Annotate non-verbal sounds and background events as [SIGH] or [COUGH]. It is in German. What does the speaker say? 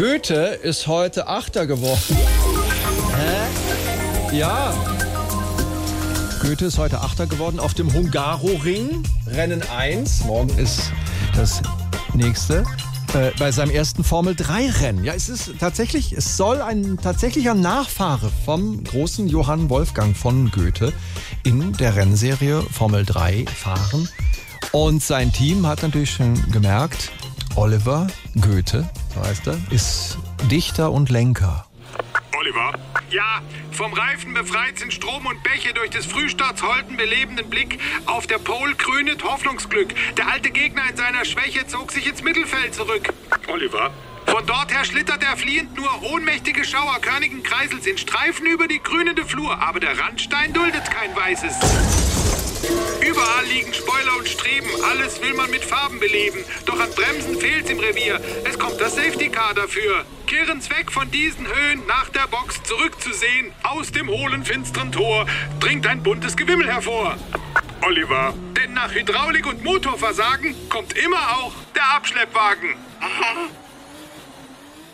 Goethe ist heute Achter geworden. Hä? Ja. Goethe ist heute Achter geworden auf dem Hungaroring. Rennen 1. Morgen ist das nächste. Äh, bei seinem ersten Formel-3-Rennen. Ja, es ist tatsächlich, es soll ein tatsächlicher Nachfahre vom großen Johann Wolfgang von Goethe in der Rennserie Formel 3 fahren. Und sein Team hat natürlich schon gemerkt, Oliver Goethe, so heißt er, ist Dichter und Lenker. Oliver? Ja, vom Reifen befreit sind Strom und Bäche durch des Frühstarts holden belebenden Blick auf der Pole grünet Hoffnungsglück. Der alte Gegner in seiner Schwäche zog sich ins Mittelfeld zurück. Oliver? Von dort her schlittert er fliehend nur ohnmächtige Schauer körnigen Kreisels in Streifen über die grünende Flur, aber der Randstein duldet kein weißes. Überall liegen Spoiler und Streben, alles will man mit Farben beleben. Doch an Bremsen fehlt's im Revier. Es kommt das Safety Car dafür. Kehrens weg von diesen Höhen, nach der Box zurückzusehen. Aus dem hohlen, finsteren Tor dringt ein buntes Gewimmel hervor. Oliver, denn nach Hydraulik und Motorversagen kommt immer auch der Abschleppwagen. [LAUGHS]